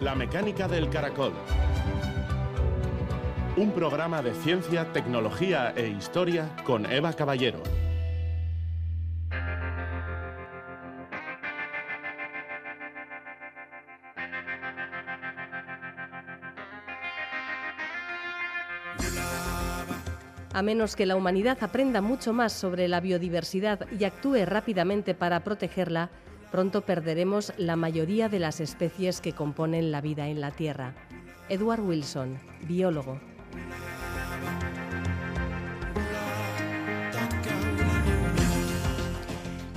La mecánica del caracol. Un programa de ciencia, tecnología e historia con Eva Caballero. A menos que la humanidad aprenda mucho más sobre la biodiversidad y actúe rápidamente para protegerla, pronto perderemos la mayoría de las especies que componen la vida en la Tierra. Edward Wilson, biólogo.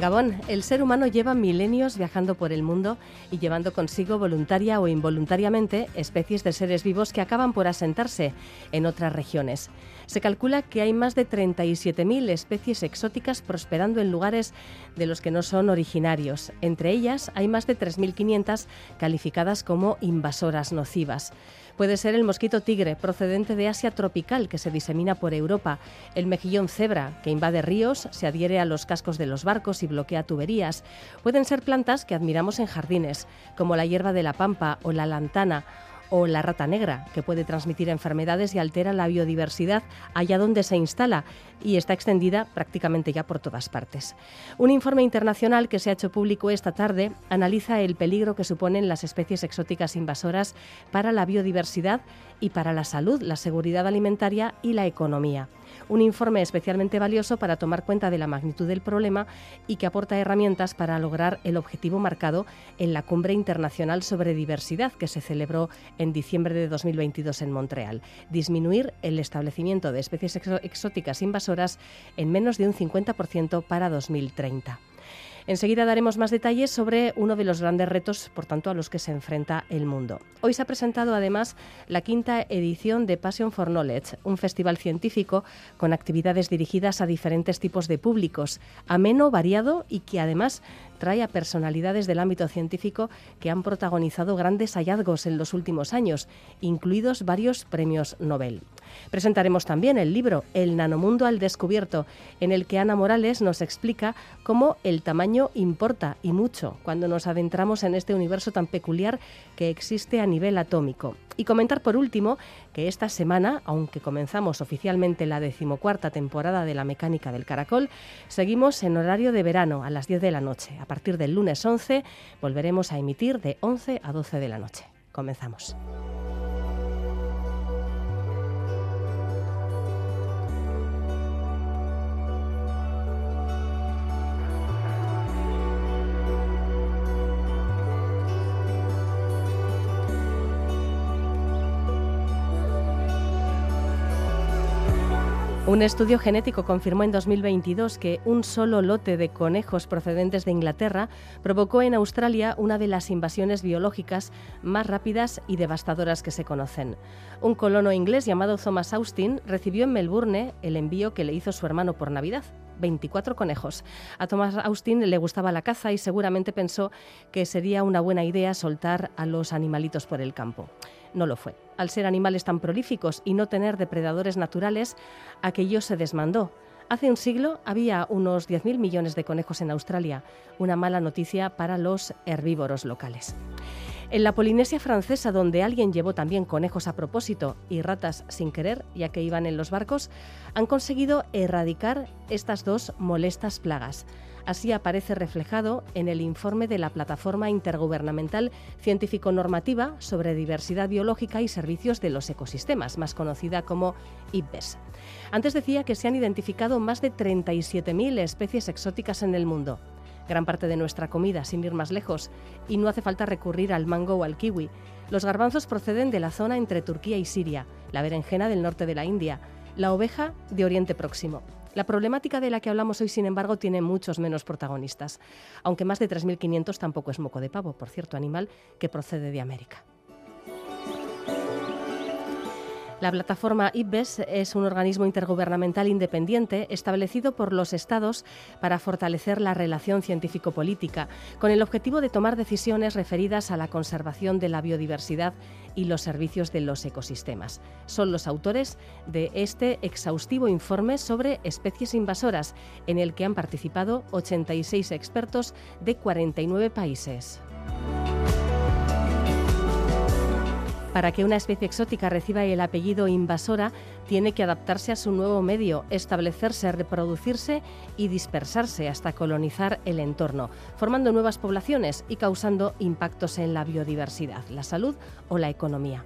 Gabón, el ser humano lleva milenios viajando por el mundo y llevando consigo voluntaria o involuntariamente especies de seres vivos que acaban por asentarse en otras regiones. Se calcula que hay más de 37.000 especies exóticas prosperando en lugares de los que no son originarios. Entre ellas hay más de 3.500 calificadas como invasoras nocivas. Puede ser el mosquito tigre, procedente de Asia tropical, que se disemina por Europa, el mejillón cebra, que invade ríos, se adhiere a los cascos de los barcos y bloquea tuberías. Pueden ser plantas que admiramos en jardines, como la hierba de la pampa o la lantana, o la rata negra, que puede transmitir enfermedades y altera la biodiversidad allá donde se instala y está extendida prácticamente ya por todas partes. Un informe internacional que se ha hecho público esta tarde analiza el peligro que suponen las especies exóticas invasoras para la biodiversidad y para la salud, la seguridad alimentaria y la economía un informe especialmente valioso para tomar cuenta de la magnitud del problema y que aporta herramientas para lograr el objetivo marcado en la Cumbre Internacional sobre Diversidad que se celebró en diciembre de 2022 en Montreal. Disminuir el establecimiento de especies exóticas invasoras en menos de un 50% para 2030. Enseguida daremos más detalles sobre uno de los grandes retos, por tanto, a los que se enfrenta el mundo. Hoy se ha presentado además la quinta edición de Passion for Knowledge, un festival científico con actividades dirigidas a diferentes tipos de públicos, ameno, variado y que además trae a personalidades del ámbito científico que han protagonizado grandes hallazgos en los últimos años, incluidos varios premios Nobel. Presentaremos también el libro El nanomundo al descubierto, en el que Ana Morales nos explica cómo el tamaño importa y mucho cuando nos adentramos en este universo tan peculiar que existe a nivel atómico. Y comentar por último que esta semana, aunque comenzamos oficialmente la decimocuarta temporada de la mecánica del caracol, seguimos en horario de verano a las 10 de la noche. A partir del lunes 11 volveremos a emitir de 11 a 12 de la noche. Comenzamos. Un estudio genético confirmó en 2022 que un solo lote de conejos procedentes de Inglaterra provocó en Australia una de las invasiones biológicas más rápidas y devastadoras que se conocen. Un colono inglés llamado Thomas Austin recibió en Melbourne el envío que le hizo su hermano por Navidad. 24 conejos. A Thomas Austin le gustaba la caza y seguramente pensó que sería una buena idea soltar a los animalitos por el campo no lo fue. Al ser animales tan prolíficos y no tener depredadores naturales, aquello se desmandó. Hace un siglo había unos 10.000 millones de conejos en Australia, una mala noticia para los herbívoros locales. En la Polinesia francesa, donde alguien llevó también conejos a propósito y ratas sin querer, ya que iban en los barcos, han conseguido erradicar estas dos molestas plagas. Así aparece reflejado en el informe de la Plataforma Intergubernamental Científico-Normativa sobre Diversidad Biológica y Servicios de los Ecosistemas, más conocida como IPBES. Antes decía que se han identificado más de 37.000 especies exóticas en el mundo. Gran parte de nuestra comida, sin ir más lejos, y no hace falta recurrir al mango o al kiwi. Los garbanzos proceden de la zona entre Turquía y Siria, la berenjena del norte de la India, la oveja de Oriente Próximo. La problemática de la que hablamos hoy, sin embargo, tiene muchos menos protagonistas, aunque más de 3.500 tampoco es moco de pavo, por cierto, animal que procede de América. La plataforma IPBES es un organismo intergubernamental independiente establecido por los Estados para fortalecer la relación científico-política, con el objetivo de tomar decisiones referidas a la conservación de la biodiversidad y los servicios de los ecosistemas. Son los autores de este exhaustivo informe sobre especies invasoras, en el que han participado 86 expertos de 49 países. Para que una especie exótica reciba el apellido invasora, tiene que adaptarse a su nuevo medio, establecerse, reproducirse y dispersarse hasta colonizar el entorno, formando nuevas poblaciones y causando impactos en la biodiversidad, la salud o la economía.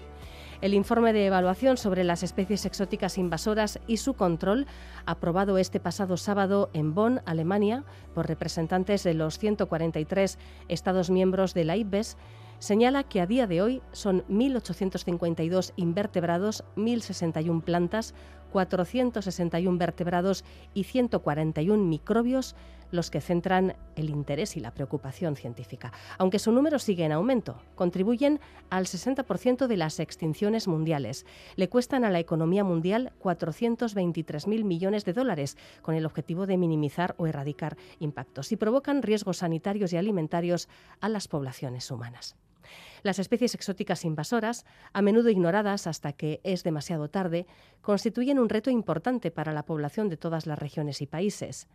El informe de evaluación sobre las especies exóticas invasoras y su control, aprobado este pasado sábado en Bonn, Alemania, por representantes de los 143 Estados miembros de la IPBES, señala que a día de hoy son 1.852 invertebrados, 1.061 plantas, 461 vertebrados y 141 microbios los que centran el interés y la preocupación científica. Aunque su número sigue en aumento, contribuyen al 60% de las extinciones mundiales. Le cuestan a la economía mundial 423.000 millones de dólares, con el objetivo de minimizar o erradicar impactos, y provocan riesgos sanitarios y alimentarios a las poblaciones humanas. Las especies exóticas invasoras, a menudo ignoradas hasta que es demasiado tarde, constituyen un reto importante para la población de todas las regiones y países.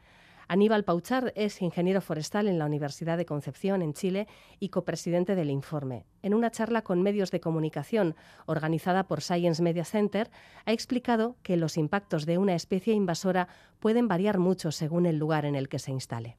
Aníbal Pauchard es ingeniero forestal en la Universidad de Concepción, en Chile, y copresidente del informe. En una charla con medios de comunicación organizada por Science Media Center, ha explicado que los impactos de una especie invasora pueden variar mucho según el lugar en el que se instale.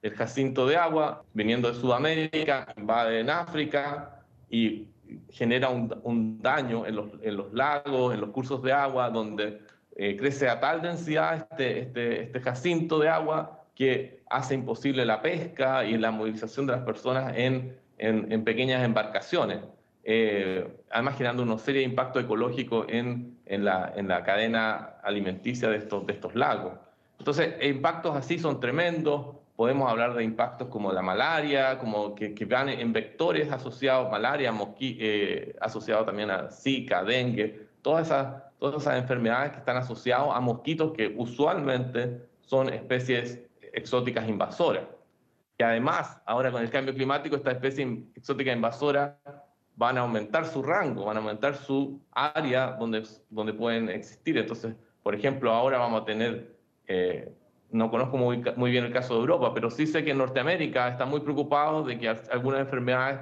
El jacinto de agua, viniendo de Sudamérica, invade en África, y genera un, daño en los, lagos, en los cursos de agua, donde eh, crece a tal densidad este, este, este, jacinto de agua que hace imposible la pesca y la movilización de las personas en, pequeñas embarcaciones. Eh, además generando una serie de impactos ecológicos en, la, en la cadena alimenticia de estos, de estos lagos. Entonces, impactos así son tremendos, podemos hablar de impactos como la malaria, como que, que van en vectores asociados, malaria, mosqui, eh, asociado también a Zika, dengue, todas esas, todas esas enfermedades que están asociadas a mosquitos que usualmente son especies exóticas invasoras. Y además, ahora con el cambio climático, estas especies exóticas invasoras van a aumentar su rango, van a aumentar su área donde, donde pueden existir. Entonces, por ejemplo, ahora vamos a tener eh, no conozco muy, muy, bien el caso de Europa, pero sí sé que en Norteamérica están muy preocupados de que algunas enfermedades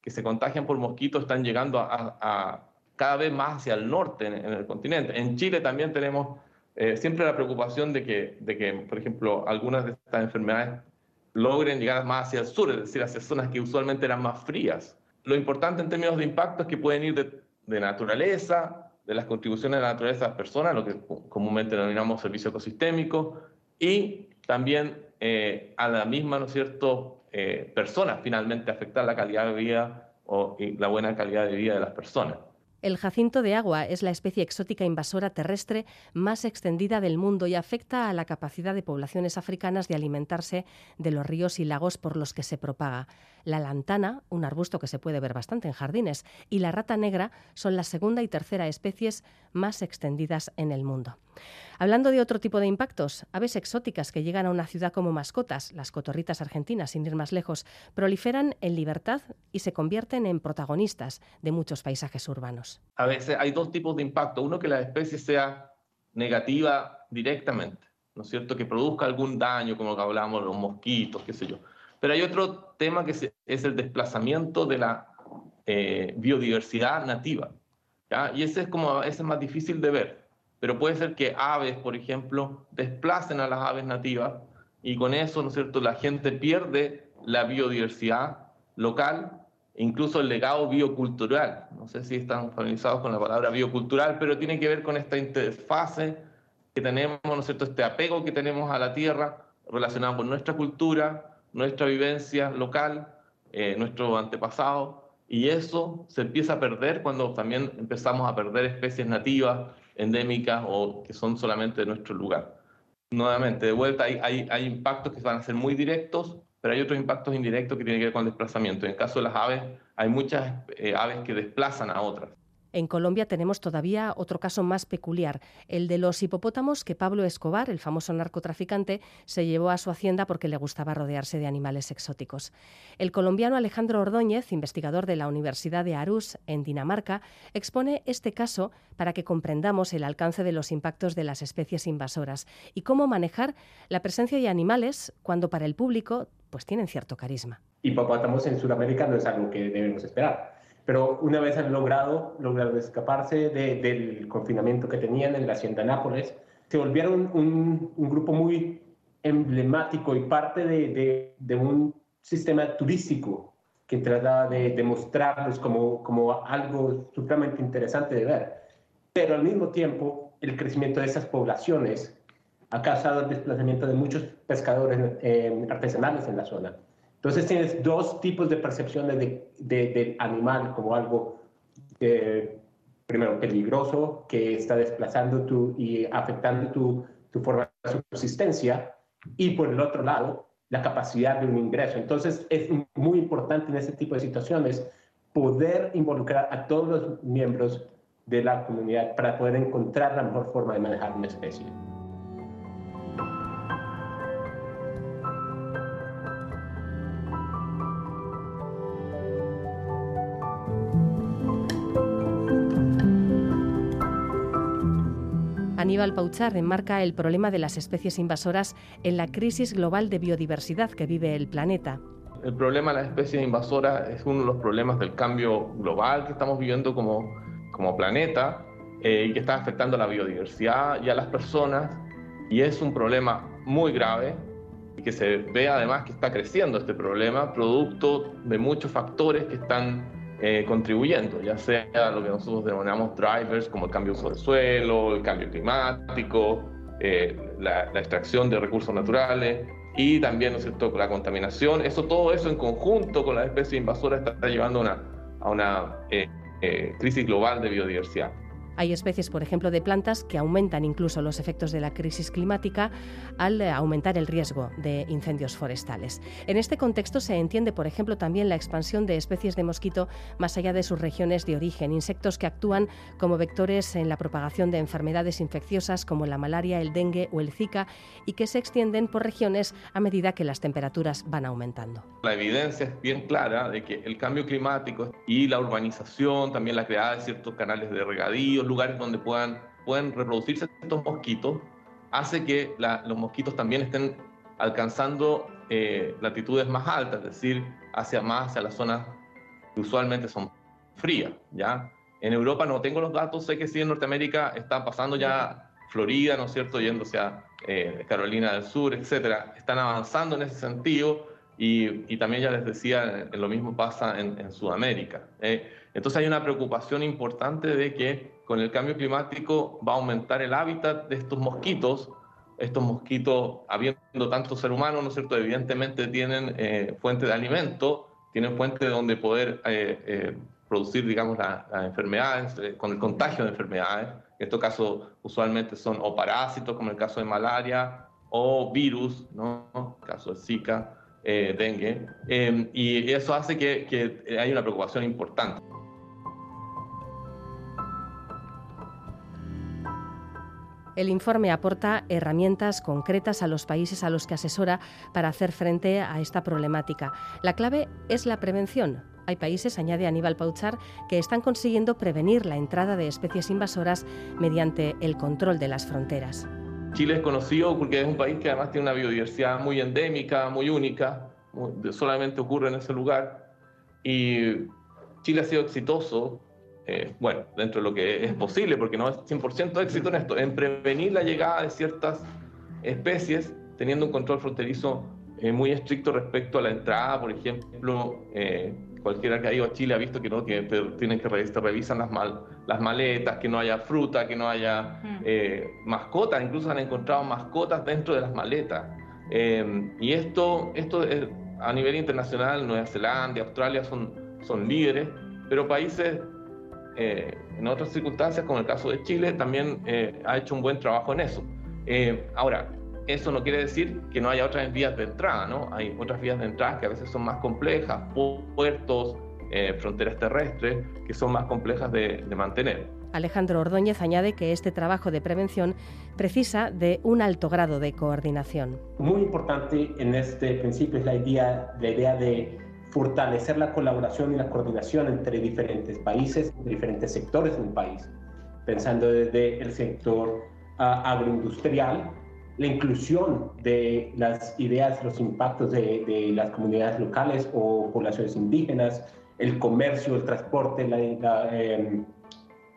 que se contagian por mosquitos están llegando a, cada vez más hacia el norte en, el continente. En Chile también tenemos eh, siempre la preocupación de que, de que, por ejemplo, algunas de estas enfermedades logren llegar más hacia el sur, es decir, hacia zonas que usualmente eran más frías. Lo importante en términos de impacto es que pueden ir de, de naturaleza, de las contribuciones de la naturaleza de las personas, lo que comúnmente denominamos servicio ecosistémico, y también eh, a la misma, ¿no cierto?, eh, personas finalmente afectar la calidad de vida o la buena calidad de vida de las personas. El jacinto de agua es la especie exótica invasora terrestre más extendida del mundo y afecta a la capacidad de poblaciones africanas de alimentarse de los ríos y lagos por los que se propaga. La lantana, un arbusto que se puede ver bastante en jardines, y la rata negra son la segunda y tercera especies más extendidas en el mundo. Hablando de otro tipo de impactos, aves exóticas que llegan a una ciudad como mascotas, las cotorritas argentinas, sin ir más lejos, proliferan en libertad y se convierten en protagonistas de muchos paisajes urbanos. A veces hay dos tipos de impacto. Uno, que la especie sea negativa directamente, ¿no es cierto? Que produzca algún daño, como que hablábamos, los mosquitos, qué sé yo. Pero hay otro tema que es el desplazamiento de la eh, biodiversidad nativa. Y ese es como ese es más difícil de ver pero puede ser que aves, por ejemplo, desplacen a las aves nativas y con eso, ¿no es cierto?, la gente pierde la biodiversidad local incluso el legado biocultural. No sé si están familiarizados con la palabra biocultural, pero tiene que ver con esta interfase que tenemos, ¿no es cierto?, este apego que tenemos a la tierra relacionado con nuestra cultura, nuestra vivencia local, eh, nuestro antepasado, y eso se empieza a perder cuando también empezamos a perder especies nativas, endémicas o que son solamente de nuestro lugar. Nuevamente, de vuelta, hay, hay, hay impactos que van a ser muy directos, pero hay otros impactos indirectos que tienen que ver con el desplazamiento. En el caso de las aves, hay muchas eh, aves que desplazan a otras. En Colombia tenemos todavía otro caso más peculiar, el de los hipopótamos que Pablo Escobar, el famoso narcotraficante, se llevó a su hacienda porque le gustaba rodearse de animales exóticos. El colombiano Alejandro Ordóñez, investigador de la Universidad de Arús, en Dinamarca, expone este caso para que comprendamos el alcance de los impactos de las especies invasoras y cómo manejar la presencia de animales cuando para el público pues tienen cierto carisma. Hipopótamos en Sudamérica no es algo que debemos esperar pero una vez han logrado, logrado escaparse del confinamiento que tenían en la hacienda Nápoles, se volvieron un, grupo muy emblemático y parte de, un sistema turístico que trataba de, mostrarlos como, como algo supremamente interesante de ver. Pero al mismo tiempo, el crecimiento de esas poblaciones ha causado el desplazamiento de muchos pescadores eh, artesanales en la zona. Entonces tienes dos tipos de percepciones de, del animal como algo, eh, primero, peligroso, que está desplazando tu, y afectando tu, tu forma de subsistencia, y por el otro lado, la capacidad de un ingreso. Entonces es muy importante en este tipo de situaciones poder involucrar a todos los miembros de la comunidad para poder encontrar la mejor forma de manejar una especie. Aníbal Pauchar enmarca el problema de las especies invasoras en la crisis global de biodiversidad que vive el planeta. El problema de las especies invasoras es uno de los problemas del cambio global que estamos viviendo como, como planeta eh, y que está afectando a la biodiversidad y a las personas. Y es un problema muy grave y que se ve además que está creciendo este problema, producto de muchos factores que están eh, contribuyendo, ya sea lo que nosotros denominamos drivers como el cambio de uso del suelo, el cambio climático, eh, la, extracción de recursos naturales y también ¿no es cierto? la contaminación. Eso, todo eso en conjunto con las especies invasoras está, llevando una, a una eh, crisis global de biodiversidad. Hay especies, por ejemplo, de plantas que aumentan incluso los efectos de la crisis climática al eh, aumentar el riesgo de incendios forestales. En este contexto se entiende, por ejemplo, también la expansión de especies de mosquito más allá de sus regiones de origen, insectos que actúan como vectores en la propagación de enfermedades infecciosas como la malaria, el dengue o el zika y que se extienden por regiones a medida que las temperaturas van aumentando. La evidencia es bien clara de que el cambio climático y la urbanización, también la creada de ciertos canales de regadío, lugares donde puedan, pueden reproducirse estos mosquitos, hace que los mosquitos también estén alcanzando eh, latitudes más altas, es decir, hacia más hacia las zonas que usualmente son frías, ¿ya? En Europa no tengo los datos, sé que sí en Norteamérica está pasando ya Florida, ¿no es cierto?, yéndose a eh, Carolina del Sur, etcétera, están avanzando en ese sentido y, también ya les decía, lo mismo pasa en, Sudamérica. ¿eh? Entonces hay una preocupación importante de que con el cambio climático va a aumentar el hábitat de estos mosquitos. Estos mosquitos, habiendo tanto ser humano, ¿no es cierto?, evidentemente tienen eh, fuente de alimento, tienen fuente donde poder eh, eh, producir, digamos, las enfermedades, con el contagio de enfermedades. En estos casos, usualmente son o parásitos, como el caso de malaria, o virus, ¿no? El caso de Zika, dengue. y eso hace que, que haya una preocupación importante. El informe aporta herramientas concretas a los países a los que asesora para hacer frente a esta problemática. La clave es la prevención. Hay países, añade Aníbal Pauchar, que están consiguiendo prevenir la entrada de especies invasoras mediante el control de las fronteras. Chile es conocido porque es un país que además tiene una biodiversidad muy endémica, muy única, solamente ocurre en ese lugar. Y Chile ha sido exitoso eh, bueno, dentro de lo que es posible, porque no es 100% éxito en esto, en prevenir la llegada de ciertas especies, teniendo un control fronterizo eh, muy estricto respecto a la entrada, por ejemplo, eh, cualquiera que ha ido a Chile ha visto que no, tienen que revisar, revisan las, mal, las maletas, que no haya fruta, que no haya mm. mascotas, incluso han encontrado mascotas dentro de las maletas. y esto, esto a nivel internacional, Nueva Zelanda, Australia son, son líderes, pero países eh, en otras circunstancias, como el caso de Chile, también eh, ha hecho un buen trabajo en eso. Eh, ahora, eso no quiere decir que no haya otras vías de entrada, ¿no? Hay otras vías de entrada que a veces son más complejas, puertos, fronteras terrestres, que son más complejas de, de mantener. Alejandro Ordóñez añade que este trabajo de prevención precisa de un alto grado de coordinación. Muy importante en este principio es la idea, la idea de fortalecer la colaboración y la coordinación entre diferentes países, diferentes sectores del país, pensando desde el sector ah, agroindustrial la inclusión de las ideas, los impactos de, de las comunidades locales o poblaciones indígenas, el comercio, el transporte, la, la, em,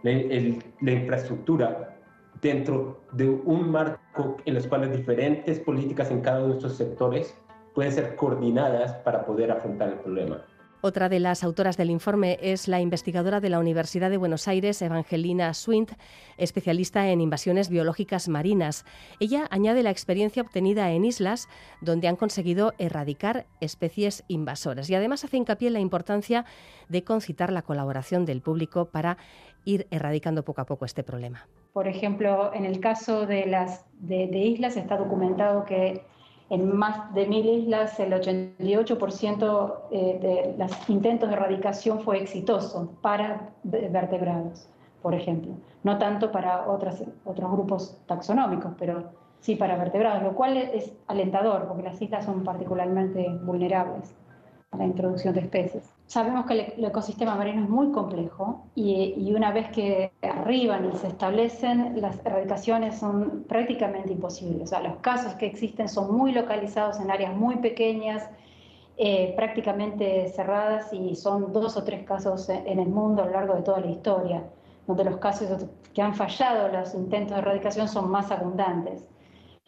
la infraestructura dentro de un marco en los cuales diferentes políticas en cada uno de estos sectores pueden ser coordinadas para poder afrontar el problema. Otra de las autoras del informe es la investigadora de la Universidad de Buenos Aires, Evangelina Swint, especialista en invasiones biológicas marinas. Ella añade la experiencia obtenida en islas donde han conseguido erradicar especies invasoras y además hace hincapié en la importancia de concitar la colaboración del público para ir erradicando poco a poco este problema. Por ejemplo, en el caso de las de islas está documentado que en más de mil islas, el 88% eh, de los intentos de erradicación fue exitoso para vertebrados, por ejemplo. No tanto para otras, otros grupos taxonómicos, pero sí para vertebrados, lo cual es alentador, porque las islas son particularmente vulnerables a la introducción de especies. Sabemos que el, ecosistema marino es muy complejo y, una vez que arriban y se establecen, las erradicaciones son prácticamente imposibles. O sea, los casos que existen son muy localizados en áreas muy pequeñas, eh, prácticamente cerradas y son dos o tres casos en el mundo a lo largo de toda la historia, donde los casos que han fallado los intentos de erradicación son más abundantes.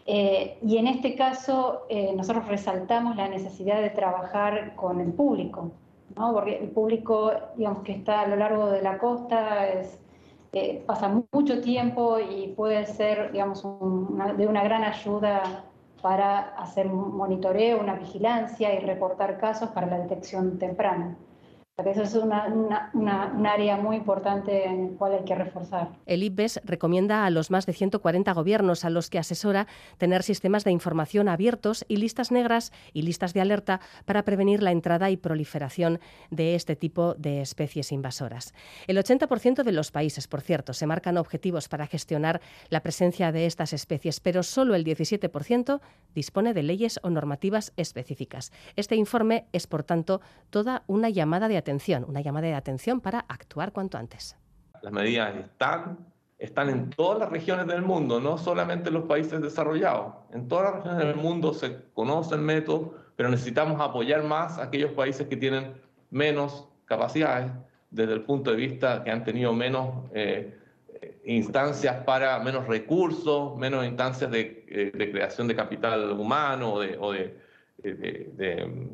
Eh, y en este caso, eh, nosotros resaltamos la necesidad de trabajar con el público, ¿no? porque el público, digamos, que está a lo largo de la costa, es, eh, pasa mucho tiempo y puede ser, digamos, de una gran ayuda para hacer un monitoreo, una vigilancia y reportar casos para la detección temprana. Eso es una, un área muy importante en la cual hay que reforzar. El IPBES recomienda a los más de 140 gobiernos a los que asesora tener sistemas de información abiertos y listas negras y listas de alerta para prevenir la entrada y proliferación de este tipo de especies invasoras. El 80% de los países, por cierto, se marcan objetivos para gestionar la presencia de estas especies, pero solo el 17% dispone de leyes o normativas específicas. Este informe es, por tanto, toda una llamada de atención una llamada de atención para actuar cuanto antes. Las medidas están, están en todas las regiones del mundo, no solamente en los países desarrollados. En todas las regiones del mundo se conoce el método, pero necesitamos apoyar más a aquellos países que tienen menos capacidades desde el punto de vista que han tenido menos eh, instancias para, menos recursos, menos instancias de, eh, creación de capital humano o de de,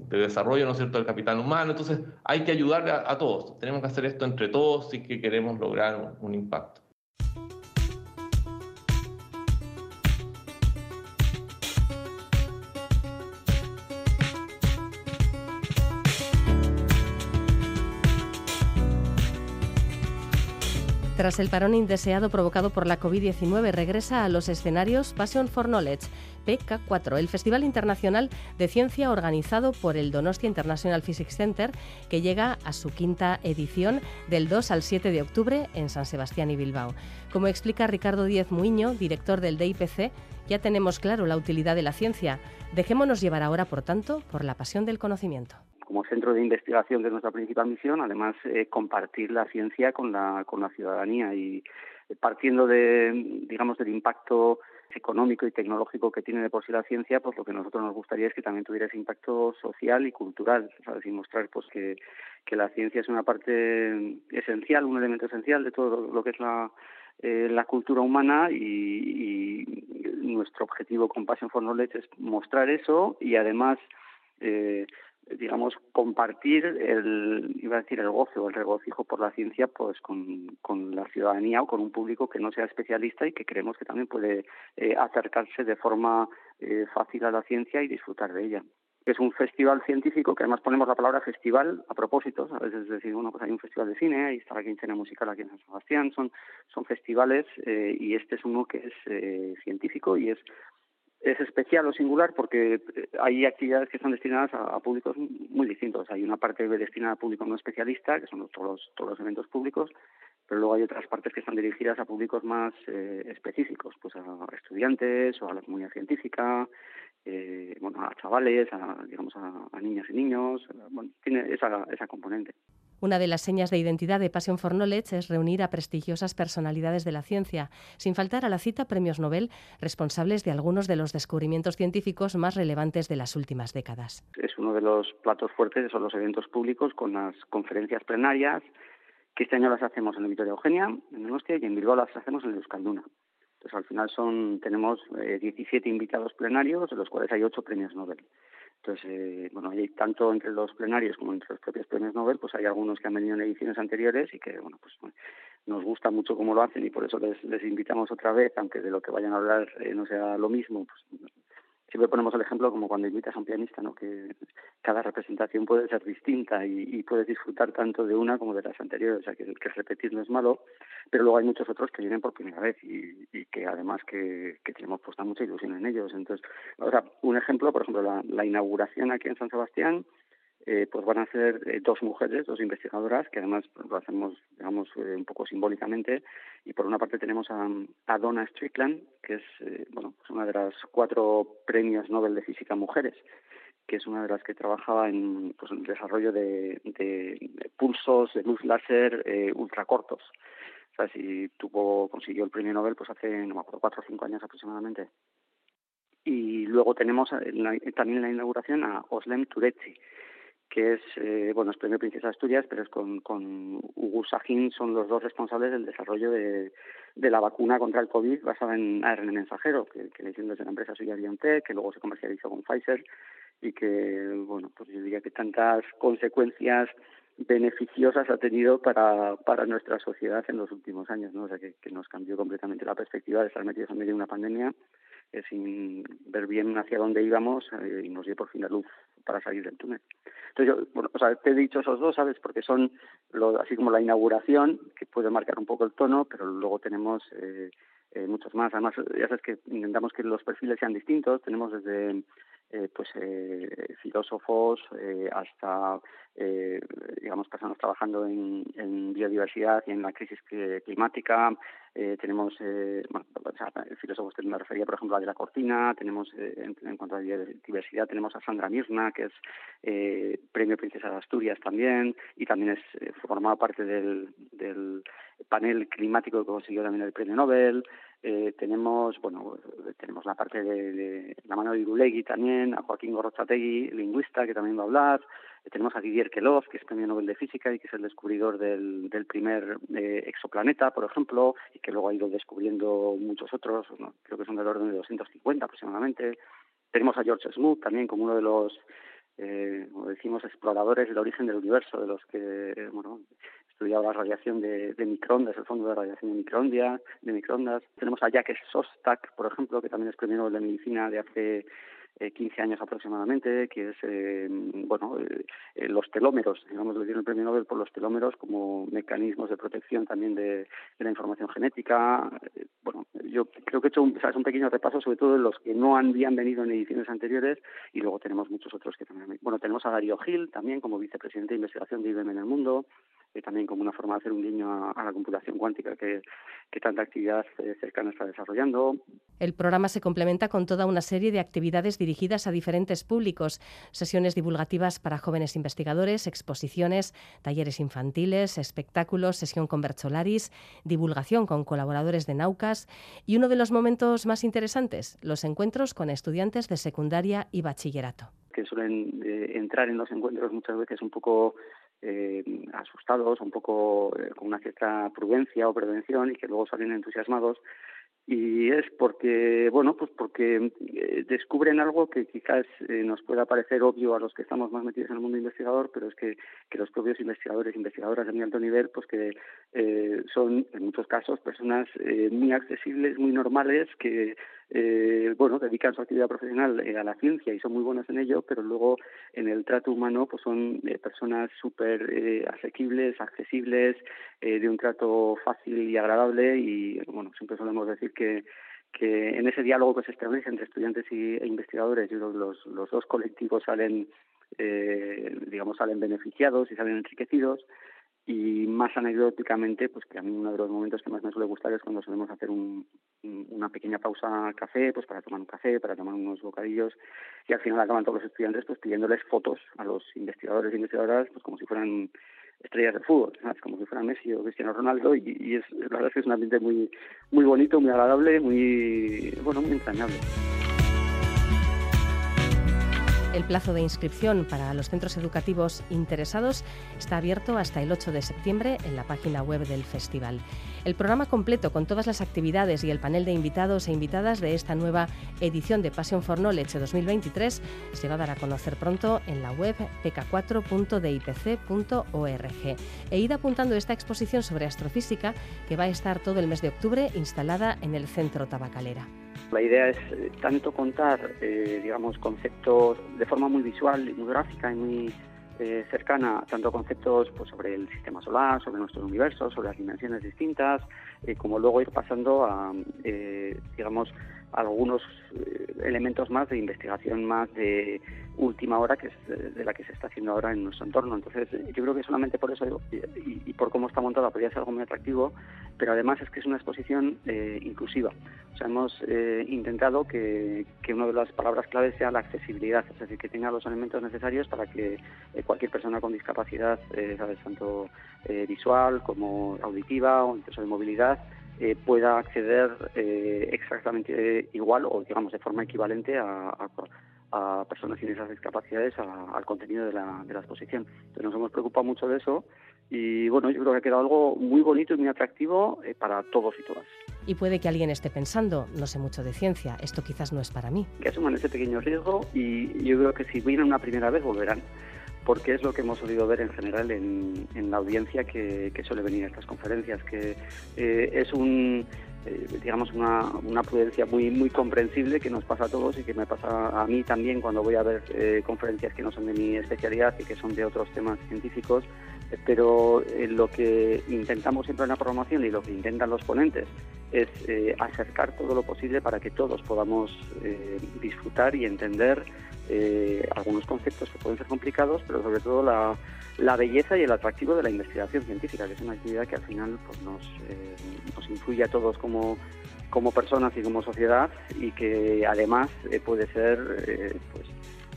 desarrollo, ¿no es cierto?, del capital humano. Entonces, hay que ayudar a, todos. Tenemos que hacer esto entre todos si que queremos lograr un impacto. Tras el parón indeseado provocado por la COVID-19, regresa a los escenarios Passion for Knowledge, PK4, el Festival Internacional de Ciencia organizado por el Donostia International Physics Center, que llega a su quinta edición del 2 al 7 de octubre en San Sebastián y Bilbao. Como explica Ricardo Díez Muiño, director del DIPC, ya tenemos claro la utilidad de la ciencia. Dejémonos llevar ahora, por tanto, por la pasión del conocimiento como centro de investigación que es nuestra principal misión, además eh, compartir la ciencia con la, con la ciudadanía y eh, partiendo de, digamos, del impacto económico y tecnológico que tiene de por sí la ciencia, pues lo que nosotros nos gustaría es que también tuviera ese impacto social y cultural, ¿sabes? y mostrar pues que, que la ciencia es una parte esencial, un elemento esencial de todo lo que es la, eh, la cultura humana y, y, nuestro objetivo con Passion for Knowledge es mostrar eso y además eh, digamos, compartir el, iba a decir, el goce o el regocijo por la ciencia pues con, con la ciudadanía o con un público que no sea especialista y que creemos que también puede eh, acercarse de forma eh, fácil a la ciencia y disfrutar de ella. Es un festival científico que además ponemos la palabra festival a propósito, a veces decir, bueno, pues hay un festival de cine, ahí está la quincena musical aquí en San Sebastián, son, son festivales eh, y este es uno que es científico y es es especial o singular porque eh, hay actividades que están destinadas a, públicos muy distintos. Hay una parte destinada a público no especialista, que son todos los, todos los eventos públicos, pero luego hay otras partes que están dirigidas a públicos más eh, específicos, pues a estudiantes o a la comunidad científica, eh, bueno, a chavales, a, digamos a, niñas y niños, bueno, tiene esa, esa componente. Una de las señas de identidad de Passion for Knowledge es reunir a prestigiosas personalidades de la ciencia, sin faltar a la cita premios Nobel responsables de algunos de los descubrimientos científicos más relevantes de las últimas décadas. Es uno de los platos fuertes, son los eventos públicos con las conferencias plenarias, que este año las hacemos en el Vitoria Eugenia, en Donostia, y en Bilbao las hacemos en el Euskalduna. Entonces, al final son tenemos 17 eh, invitados plenarios, de los cuales hay 8 premios Nobel. Entonces, eh, bueno, hay tanto entre los plenarios como entre los propios premios Nobel, pues hay algunos que han venido en ediciones anteriores y que, bueno, pues nos gusta mucho cómo lo hacen y por eso les, les invitamos otra vez, aunque de lo que vayan a hablar eh, no sea lo mismo, pues siempre ponemos el ejemplo como cuando invitas a un pianista, ¿no? que cada representación puede ser distinta y, puedes disfrutar tanto de una como de las anteriores, o sea que, que, repetir no es malo, pero luego hay muchos otros que vienen por primera vez y, que además que, tenemos puesta mucha ilusión en ellos. Entonces, o un ejemplo, por ejemplo, la inauguración aquí en San Sebastián, eh, pues van a ser eh, dos mujeres, dos investigadoras, que además lo hacemos, digamos, eh, un poco simbólicamente. Y por una parte tenemos a, Donna Strickland, que es, bueno, pues una de las cuatro premios Nobel de Física Mujeres, que es una de las que trabajaba en, pues, el desarrollo de, pulsos de luz láser ultracortos. O sea, si tuvo, consiguió el premio Nobel, pues hace, no me acuerdo, cuatro o cinco años aproximadamente. Y luego tenemos también en la inauguración a Oslem Turetsi, que es, eh, bueno, es Premio Princesa de Asturias, pero es con, con Hugo Sahin, son los dos responsables del desarrollo de, de la vacuna contra el COVID basada en ARN mensajero, que, que le hicieron desde la empresa suya BioNTech, que luego se comercializó con Pfizer y que, bueno, pues yo diría que tantas consecuencias beneficiosas ha tenido para, para nuestra sociedad en los últimos años, ¿no? O sea, que, que nos cambió completamente la perspectiva de estar metidos en medio de una pandemia eh, sin ver bien hacia dónde íbamos eh, y nos dio por fin la luz para salir del túnel. Entonces, yo, bueno, o sea, te he dicho esos dos, ¿sabes? Porque son lo, así como la inauguración, que puede marcar un poco el tono, pero luego tenemos eh, eh, muchos más. Además, ya sabes que intentamos que los perfiles sean distintos. Tenemos desde eh, pues eh, filósofos eh, hasta eh, digamos personas trabajando en, biodiversidad y en la crisis climática. Eh, tenemos bueno, o sea, filósofos que me refería por ejemplo a de la Cortina tenemos en, en, cuanto a biodiversidad tenemos a Sandra Mirna que es premio Princesa de Asturias también y también es formaba parte del, del panel climático que consiguió también el premio Nobel eh, tenemos, bueno, tenemos la parte de, de la mano de Irulegui también, a Joaquín Gorrochategui, lingüista, que también va a hablar. Eh, tenemos a Didier Queloz, que es premio Nobel de Física y que es el descubridor del, primer eh, exoplaneta, por ejemplo, y que luego ha ido descubriendo muchos otros, creo que son del orden de 250 aproximadamente. Tenemos a George Smoot también como uno de los eh, como decimos, exploradores del origen del universo, de los que, bueno, estudiado la radiación de, microondas, el fondo de radiación de microondas, de microondas. Tenemos a Jacques Sostak, por ejemplo, que también es premio Nobel de Medicina de hace eh, 15 años aproximadamente, que es, eh, bueno, eh, eh, los telómeros, digamos, le dieron el premio Nobel por los telómeros como mecanismos de protección también de, de la información genética. Eh, bueno, yo creo que he hecho un, un pequeño repaso sobre todo de los que no habían venido en ediciones anteriores y luego tenemos muchos otros que también. Bueno, tenemos a Darío Gil también como vicepresidente de investigación de IBM en el mundo, eh, también como una forma de hacer un guiño a, a la computación cuántica que, que tanta actividad eh, cercana está desarrollando. El programa se complementa con toda una serie de actividades dirigidas a diferentes públicos, sesiones divulgativas para jóvenes investigadores, exposiciones, talleres infantiles, espectáculos, sesión con Bercholaris, divulgación con colaboradores de Naucas y uno de los momentos más interesantes, los encuentros con estudiantes de secundaria y bachillerato. Que suelen eh, entrar en los encuentros muchas veces un poco eh, asustados, un poco eh, con una cierta prudencia o prevención y que luego salen entusiasmados. Y es porque bueno pues porque eh, descubren algo que quizás eh, nos pueda parecer obvio a los que estamos más metidos en el mundo investigador pero es que, que los propios investigadores investigadoras de muy alto nivel pues que son en muchos casos personas muy accesibles muy normales que eh, bueno dedican su actividad profesional eh, a la ciencia y son muy buenas en ello pero luego en el trato humano pues son eh, personas súper eh, asequibles accesibles eh, de un trato fácil y agradable y bueno siempre solemos decir que que en ese diálogo que se establece entre estudiantes e investigadores, yo los, los dos colectivos salen, eh, digamos, salen beneficiados y salen enriquecidos. Y más anecdóticamente, pues que a mí uno de los momentos que más me suele gustar es cuando solemos hacer un, una pequeña pausa café, pues para tomar un café, para tomar unos bocadillos, y al final acaban todos los estudiantes pues pidiéndoles fotos a los investigadores e investigadoras, pues como si fueran estrellas de fútbol, como si fuera Messi o Cristiano Ronaldo, y, es, la verdad es que es un ambiente muy, muy bonito, muy agradable, muy, bueno, muy entrañable. El plazo de inscripción para los centros educativos interesados está abierto hasta el 8 de septiembre en la página web del festival. El programa completo con todas las actividades y el panel de invitados e invitadas de esta nueva edición de Passion for Knowledge 2023 se va a dar a conocer pronto en la web pk4.dipc.org. E id apuntando esta exposición sobre astrofísica que va a estar todo el mes de octubre instalada en el Centro Tabacalera. La idea es eh, tanto contar, eh, digamos, conceptos de forma muy visual, muy gráfica y muy eh, cercana, tanto conceptos pues, sobre el sistema solar, sobre nuestro universo, sobre las dimensiones distintas, como luego ir pasando a, digamos, algunos elementos más de investigación más de última hora que es de la que se está haciendo ahora en nuestro entorno. Entonces, yo creo que solamente por eso y, por cómo está montada podría ser algo muy atractivo, pero además es que es una exposición eh, inclusiva. O sea, hemos eh, intentado que, que, una de las palabras claves sea la accesibilidad, es decir, que tenga los elementos necesarios para que eh, cualquier persona con discapacidad, tanto visual como auditiva o incluso de movilidad, pueda acceder exactamente igual o digamos de forma equivalente a, a, a personas sin esas discapacidades al contenido de la, de la exposición. Entonces nos hemos preocupado mucho de eso y bueno, yo creo que ha quedado algo muy bonito y muy atractivo eh, para todos y todas. Y puede que alguien esté pensando, no sé mucho de ciencia, esto quizás no es para mí. Que asuman ese pequeño riesgo y yo creo que si vienen una primera vez volverán porque es lo que hemos solido ver en general en, la audiencia que, suele venir a estas conferencias, que eh, es un, eh, digamos, una, una, prudencia muy, muy comprensible que nos pasa a todos y que me pasa a mí también cuando voy a ver eh, conferencias que no son de mi especialidad y que son de otros temas científicos, pero lo que intentamos siempre en la programación y lo que intentan los ponentes es acercar todo lo posible para que todos podamos disfrutar y entender algunos conceptos que pueden ser complicados, pero sobre todo la, la belleza y el atractivo de la investigación científica, que es una actividad que al final pues, nos, eh, nos influye a todos como, como personas y como sociedad y que además eh, puede ser eh, pues,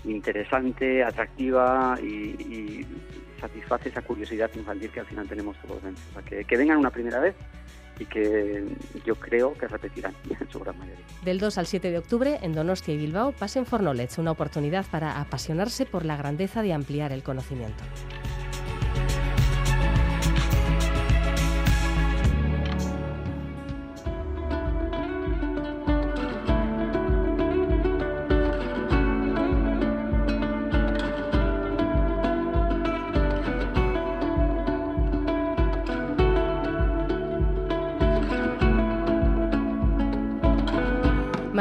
interesante, atractiva y, satisface esa curiosidad infantil que al final tenemos todos dentro. O sea, que vengan una primera vez y que yo creo que repetirán en su gran mayoría. Del 2 al 7 de octubre, en Donostia y Bilbao, pasen for Knowledge, una oportunidad para apasionarse por la grandeza de ampliar el conocimiento.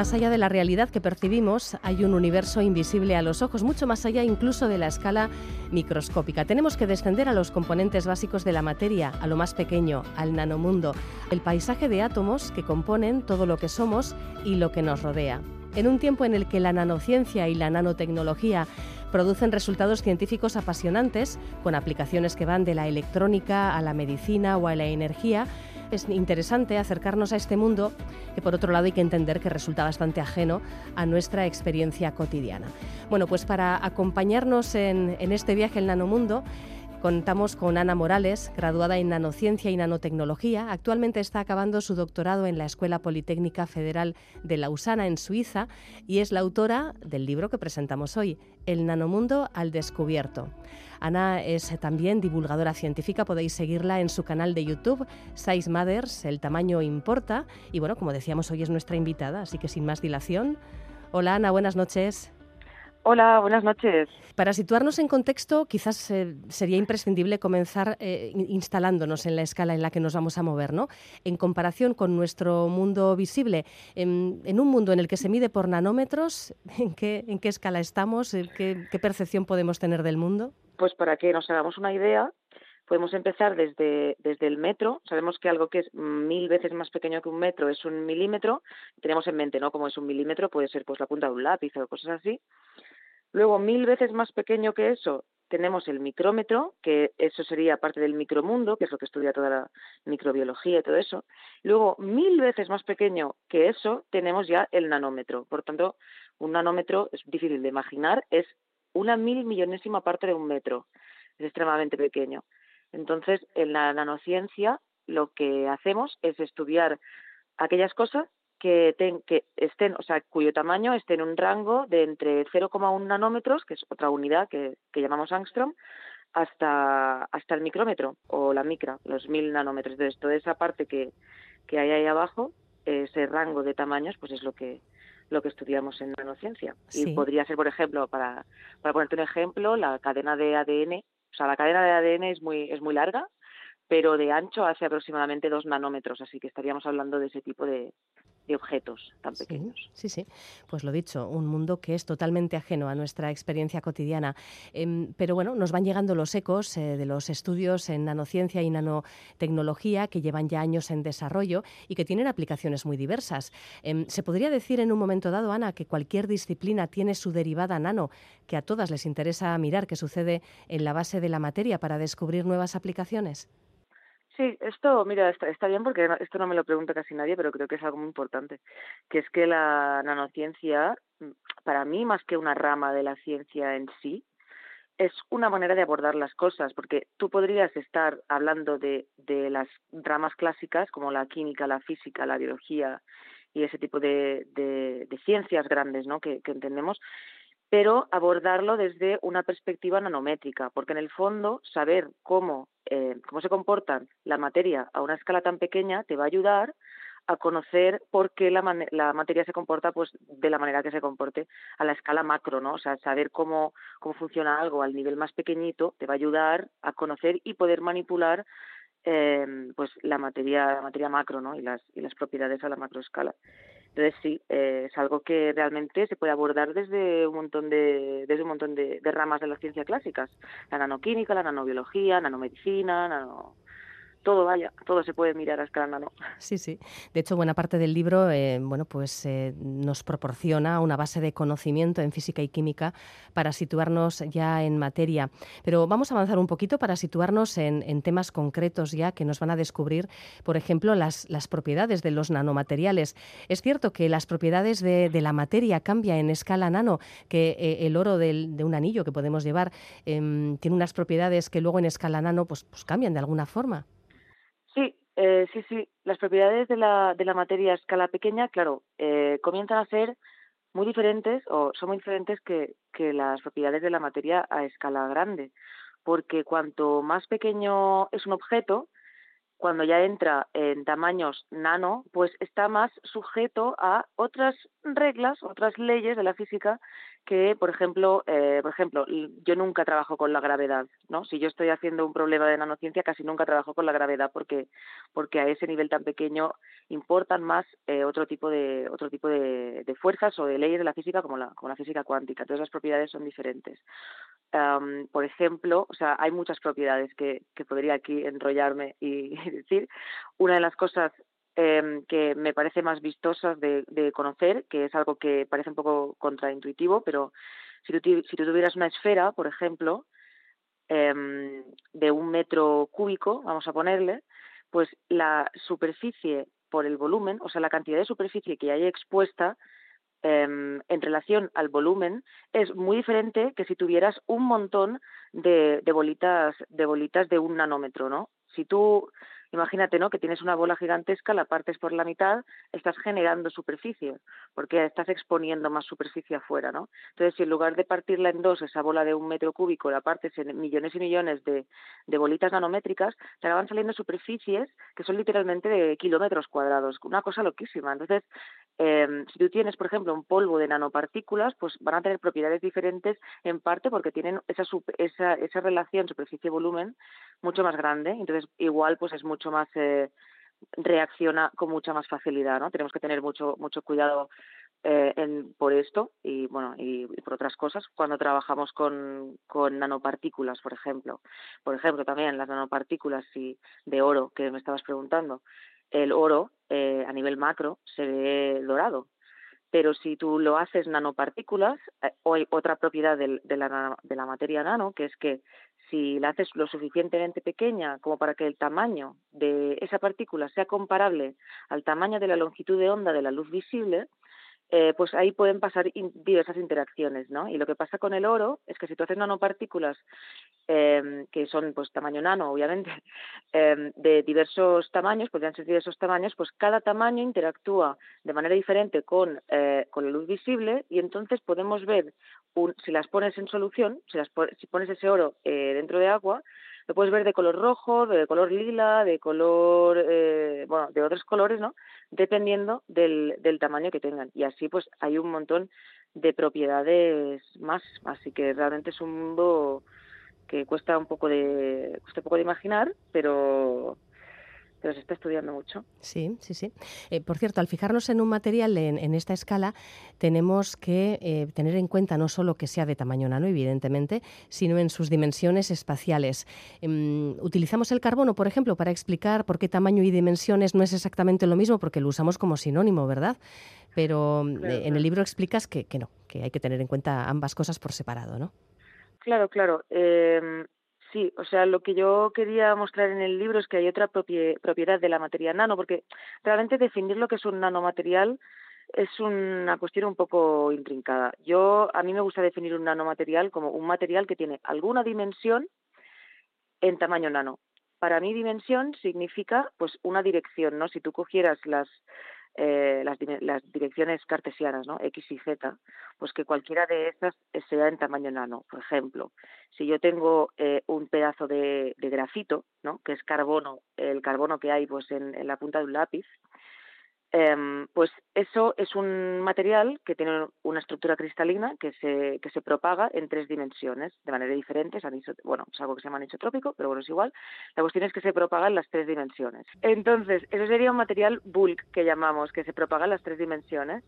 Más allá de la realidad que percibimos, hay un universo invisible a los ojos, mucho más allá incluso de la escala microscópica. Tenemos que descender a los componentes básicos de la materia, a lo más pequeño, al nanomundo, el paisaje de átomos que componen todo lo que somos y lo que nos rodea. En un tiempo en el que la nanociencia y la nanotecnología producen resultados científicos apasionantes, con aplicaciones que van de la electrónica a la medicina o a la energía, es interesante acercarnos a este mundo que por otro lado hay que entender que resulta bastante ajeno a nuestra experiencia cotidiana. Bueno, pues para acompañarnos en, en este viaje al nanomundo, Contamos con Ana Morales, graduada en nanociencia y nanotecnología. Actualmente está acabando su doctorado en la Escuela Politécnica Federal de Lausana, en Suiza, y es la autora del libro que presentamos hoy, El nanomundo al descubierto. Ana es también divulgadora científica, podéis seguirla en su canal de YouTube, Size Matters, El tamaño importa. Y bueno, como decíamos, hoy es nuestra invitada, así que sin más dilación. Hola Ana, buenas noches. Hola, buenas noches. Para situarnos en contexto, quizás eh, sería imprescindible comenzar eh, instalándonos en la escala en la que nos vamos a mover, ¿no? En comparación con nuestro mundo visible, en, un mundo en el que se mide por nanómetros, ¿en qué, en qué escala estamos? ¿Qué, ¿Qué percepción podemos tener del mundo? Pues para que nos hagamos una idea, podemos empezar desde, desde el metro. Sabemos que algo que es mil veces más pequeño que un metro es un milímetro. Tenemos en mente, ¿no? Como es un milímetro, puede ser pues la punta de un lápiz o cosas así. Luego, mil veces más pequeño que eso, tenemos el micrómetro, que eso sería parte del micromundo, que es lo que estudia toda la microbiología y todo eso. Luego, mil veces más pequeño que eso, tenemos ya el nanómetro. Por tanto, un nanómetro es difícil de imaginar, es una mil millonésima parte de un metro. Es extremadamente pequeño. Entonces, en la nanociencia lo que hacemos es estudiar aquellas cosas que, estén, o sea, cuyo tamaño esté en un rango de entre 0,1 nanómetros, que es otra unidad que, que llamamos angstrom, hasta, hasta el micrómetro o la micra, los mil nanómetros. Entonces, toda esa parte que, que hay ahí abajo, ese rango de tamaños, pues es lo que lo que estudiamos en nanociencia. Y podría ser, por ejemplo, para, para ponerte un ejemplo, la cadena de ADN. O sea, la cadena de ADN es muy, es muy larga, pero de ancho hace aproximadamente dos nanómetros, así que estaríamos hablando de ese tipo de, de objetos tan pequeños. Sí, sí, pues lo dicho, un mundo que es totalmente ajeno a nuestra experiencia cotidiana. Em, pero bueno, nos van llegando los ecos eh, de los estudios en nanociencia y nanotecnología que llevan ya años en desarrollo y que tienen aplicaciones muy diversas. Em, ¿Se podría decir en un momento dado, Ana, que cualquier disciplina tiene su derivada nano, que a todas les interesa mirar qué sucede en la base de la materia para descubrir nuevas aplicaciones? Sí, esto, mira, está, bien porque esto no me lo pregunta casi nadie, pero creo que es algo muy importante, que es que la nanociencia, mm, para mí, más que una rama de la ciencia en sí, es una manera de abordar las cosas, porque tú podrías estar hablando de, de las ramas clásicas como la química, la física, la biología y ese tipo de, de, ciencias grandes ¿no? que entendemos, pero abordarlo desde una perspectiva nanométrica, porque en el fondo saber cómo, eh, cómo se comporta la materia a una escala tan pequeña te va a ayudar a conocer por qué la, la, materia se comporta pues de la manera que se comporte a la escala macro, ¿no? O sea, saber cómo, cómo funciona algo al nivel más pequeñito te va a ayudar a conocer y poder manipular eh, pues la materia, la materia macro, ¿no? Y las, y las propiedades a la macroescala. Entonces sí, eh, es algo que realmente se puede abordar desde un montón de desde un montón de, de ramas de las ciencias clásicas, la nanoquímica, la nanobiología, nanomedicina, nano todo vaya, todo se puede mirar a escala nano. Sí, sí. De hecho, buena parte del libro, eh, bueno, pues eh, nos proporciona una base de conocimiento en física y química para situarnos ya en materia. Pero vamos a avanzar un poquito para situarnos en, temas concretos ya que nos van a descubrir, por ejemplo, las, las propiedades de los nanomateriales. Es cierto que las propiedades de, la materia cambian en escala nano, que eh, el oro de un anillo que podemos llevar em, tiene unas propiedades que luego en escala nano pues, pues cambian de alguna forma. Sí, eh, sí, sí. Las propiedades de la, de la materia a escala pequeña, claro, eh, comienzan a ser muy diferentes o son muy diferentes que, que las propiedades de la materia a escala grande, porque cuanto más pequeño es un objeto, cuando ya entra en tamaños nano, pues está más sujeto a otras reglas, otras leyes de la física que, por ejemplo, eh, por ejemplo, yo nunca trabajo con la gravedad, ¿no? Si yo estoy haciendo un problema de nanociencia, casi nunca trabajo con la gravedad porque, porque a ese nivel tan pequeño importan más eh, otro tipo de otro tipo de, fuerzas o de leyes de la física como la, como la física cuántica. Entonces las propiedades son diferentes. por ejemplo, o sea, hay muchas propiedades que, que podría aquí enrollarme y decir. Una de las cosas eh, que me parece más vistosas de, conocer, que es algo que parece un poco contraintuitivo, pero si tú, si tú tuvieras una esfera, por ejemplo, eh, de un metro cúbico, vamos a ponerle, pues la superficie por el volumen, o sea, la cantidad de superficie que hay expuesta eh, en relación al volumen es muy diferente que si tuvieras un montón de, de bolitas de bolitas de un nanómetro, ¿no? Si tú imagínate, ¿no? Que tienes una bola gigantesca, la partes por la mitad, estás generando superficie, porque estás exponiendo más superficie afuera, ¿no? Entonces, si en lugar de partirla en dos, esa bola de un metro cúbico, la partes en millones y millones de, de bolitas nanométricas, te acaban saliendo superficies que son literalmente de kilómetros cuadrados, una cosa loquísima. Entonces, eh, si tú tienes, por ejemplo, un polvo de nanopartículas, pues van a tener propiedades diferentes en parte porque tienen esa, esa, esa relación superficie-volumen mucho más grande. Entonces, igual, pues es mucho más, eh, reacciona con mucha más facilidad, ¿no? Tenemos que tener mucho, mucho cuidado eh, en, por esto y, bueno, y, por otras cosas cuando trabajamos con, con nanopartículas, por ejemplo. Por ejemplo, también las nanopartículas y de oro que me estabas preguntando el oro eh, a nivel macro se ve dorado. Pero si tú lo haces nanopartículas, eh, hay otra propiedad de, la, de la materia nano, que es que si la haces lo suficientemente pequeña como para que el tamaño de esa partícula sea comparable al tamaño de la longitud de onda de la luz visible, eh, pues ahí pueden pasar diversas interacciones, ¿no? Y lo que pasa con el oro es que si tú haces nanopartículas em, que son pues tamaño nano, obviamente, em, de diversos tamaños, podrían ser diversos tamaños, pues cada tamaño interactúa de manera diferente con, eh, con la luz visible y entonces podemos ver, un, si las pones en solución, si, las, si pones ese oro eh, dentro de agua, lo puedes ver de color rojo, de color lila, de color, eh, bueno, de otros colores, ¿no? Dependiendo del, del tamaño que tengan. Y así pues hay un montón de propiedades más. Así que realmente es un mundo que cuesta un poco de, cuesta un poco de imaginar, pero pero se está estudiando mucho. Sí, sí, sí. Eh, por cierto, al fijarnos en un material en, esta escala, tenemos que eh, tener en cuenta no solo que sea de tamaño nano, evidentemente, sino en sus dimensiones espaciales. Em, utilizamos el carbono, por ejemplo, para explicar por qué tamaño y dimensiones no es exactamente lo mismo, porque lo usamos como sinónimo, ¿verdad? Pero eh, en el libro explicas que, que no, que hay que tener en cuenta ambas cosas por separado, ¿no? Claro, claro. Em, Sí, o sea, lo que yo quería mostrar en el libro es que hay otra propiedad de la materia nano, porque realmente definir lo que es un nanomaterial es una cuestión un poco intrincada. Yo, a mí me gusta definir un nanomaterial como un material que tiene alguna dimensión en tamaño nano. Para mí dimensión significa pues una dirección, ¿no? Si tú cogieras las eh, las, direcciones cartesianas, ¿no? X y Z, pues que cualquiera de estas sea en tamaño nano. Por ejemplo, si yo tengo eh, un pedazo de, grafito, ¿no? Que es carbono, el carbono que hay pues en la punta de un lápiz, Em, pues eso es un material que tiene una estructura cristalina que se, que se propaga en tres dimensiones de manera diferente. bueno, es algo que se llama anisotrópico, pero bueno, es igual. La cuestión es que se propaga en las tres dimensiones. Entonces, eso sería un material bulk que llamamos, que se propaga en las tres dimensiones.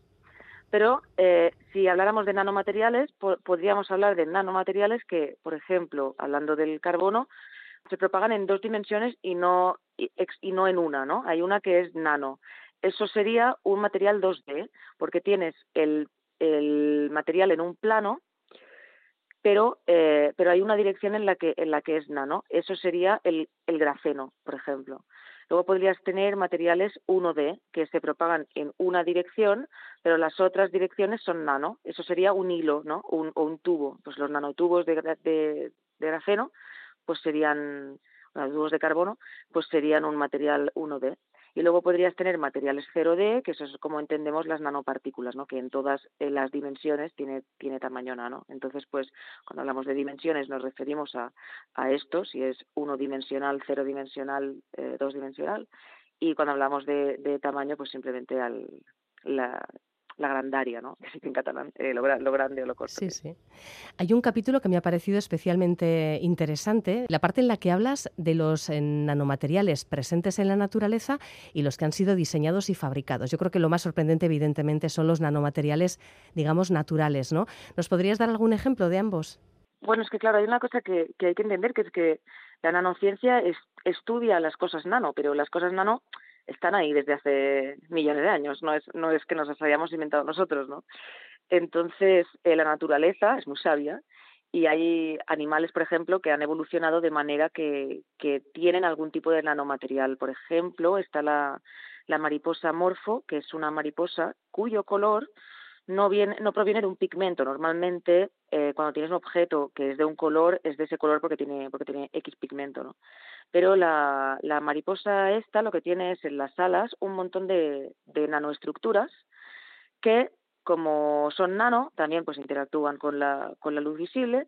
Pero eh, si habláramos de nanomateriales, podríamos hablar de nanomateriales que, por ejemplo, hablando del carbono, se propagan en dos dimensiones y no, y, y no en una, ¿no? Hay una que es nano eso sería un material 2D, porque tienes el, material en un plano, pero, eh, pero hay una dirección en la que, en la que es nano. Eso sería el, el grafeno, por ejemplo. Luego podrías tener materiales 1D que se propagan en una dirección, pero las otras direcciones son nano. Eso sería un hilo, ¿no? Un, o un tubo. Pues los nanotubos de, de, de grafeno, pues serían, los tubos de carbono, pues serían un material 1D. Y luego podrías tener materiales 0D, que eso es como entendemos las nanopartículas, ¿no? que en todas las dimensiones tiene, tiene tamaño nano. Entonces, pues cuando hablamos de dimensiones nos referimos a, a esto, si es uno dimensional, cero dimensional, eh, dos dimensional. Y cuando hablamos de, de tamaño, pues simplemente al, la, la grandaria, ¿no? Que se en catalán, eh, lo, grande o lo corto. Sí, sí. Hay un capítulo que me ha parecido especialmente interesante, la parte en la que hablas de los eh, nanomateriales presentes en la naturaleza y los que han sido diseñados y fabricados. Yo creo que lo más sorprendente, evidentemente, son los nanomateriales, digamos, naturales, ¿no? ¿Nos podrías dar algún ejemplo de ambos? Bueno, es que claro, hay una cosa que, que hay que entender, que es que la nanociencia estudia las cosas nano, pero las cosas nano están ahí desde hace millones de años, no es, no es que nos las hayamos inventado nosotros, ¿no? Entonces, eh, la naturaleza es muy sabia y hay animales, por ejemplo, que han evolucionado de manera que, que tienen algún tipo de nanomaterial. Por ejemplo, está la, la mariposa morfo, que es una mariposa cuyo color no, viene, no proviene de un pigmento. Normalmente, eh, cuando tienes un objeto que es de un color, es de ese color porque tiene, porque tiene X pigmento, ¿no? Pero la, la mariposa esta lo que tiene es en las alas un montón de, nanoestructuras que, como son nano, también pues interactúan con la, con la luz visible